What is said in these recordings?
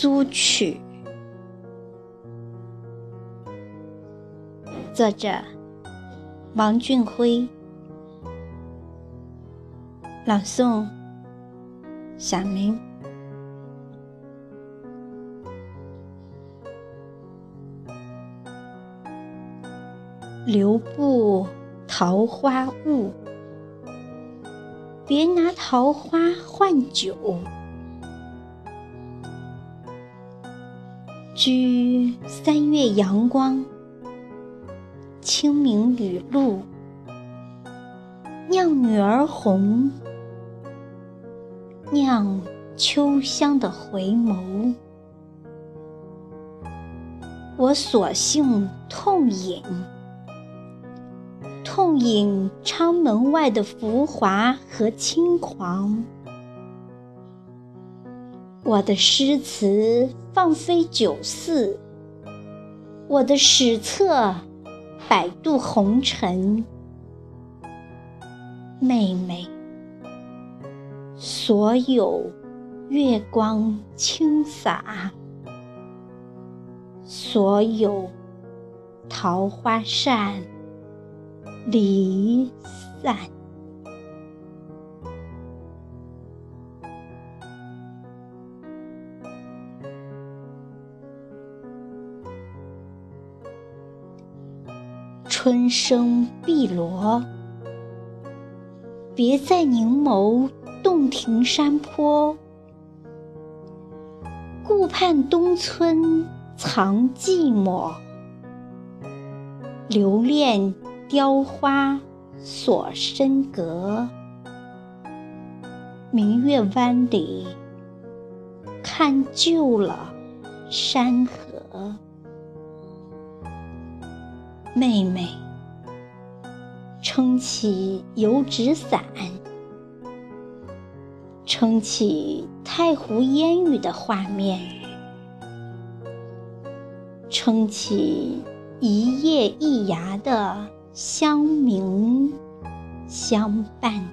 苏曲》，作者王俊辉，朗诵小明。留步桃花坞，别拿桃花换酒。居三月阳光，清明雨露，酿女儿红，酿秋香的回眸。我索性痛饮。痛饮昌门外的浮华和轻狂，我的诗词放飞酒肆，我的史册摆渡红尘。妹妹，所有月光倾洒，所有桃花扇。离散，春生碧螺，别在凝眸洞庭山坡，顾盼东村藏寂寞，留恋。雕花锁深阁，明月湾里看旧了山河。妹妹，撑起油纸伞，撑起太湖烟雨的画面，撑起一叶一芽的。相明相伴，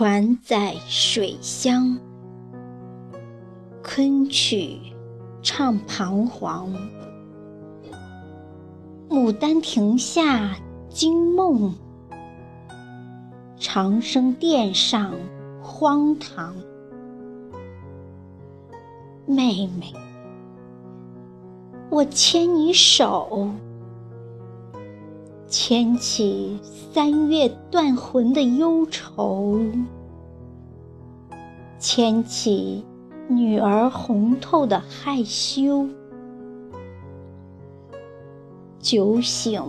船在水乡，昆曲唱彷徨，牡丹亭下惊梦。长生殿上荒唐，妹妹，我牵你手，牵起三月断魂的忧愁，牵起女儿红透的害羞，酒醒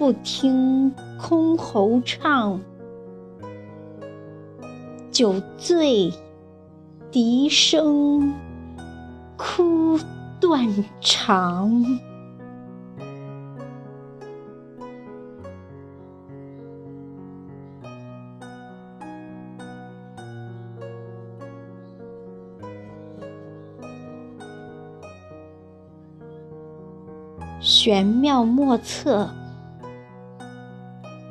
不听箜篌唱。酒醉，笛声哭断肠。玄妙莫测，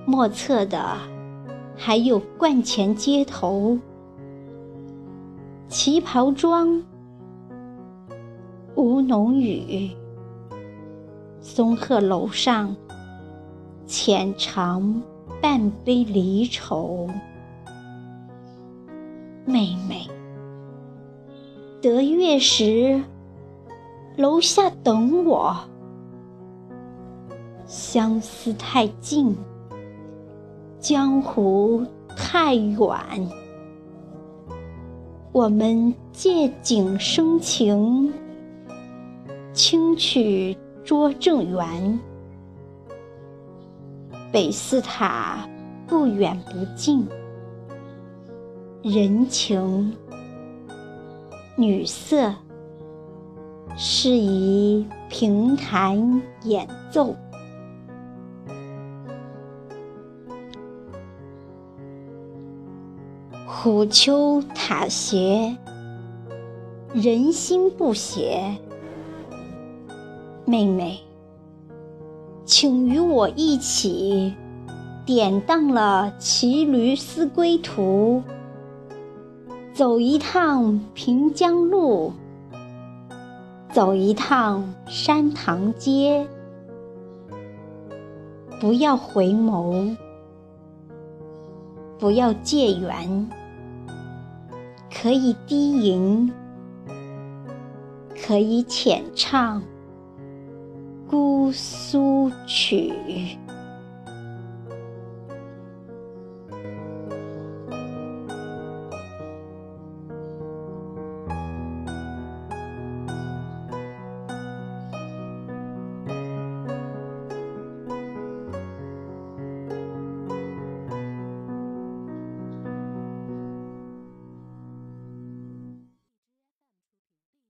莫测的。还有观前街头，旗袍装，吴侬雨，松鹤楼上，浅尝半杯离愁。妹妹，得月时，楼下等我，相思太近。江湖太远，我们借景生情，轻曲捉正缘。北寺塔不远不近，人情女色，适宜平弹演奏。虎丘塔斜，人心不邪。妹妹，请与我一起典当了骑驴思归途，走一趟平江路，走一趟山塘街。不要回眸，不要借缘，可以低吟，可以浅唱。姑苏曲。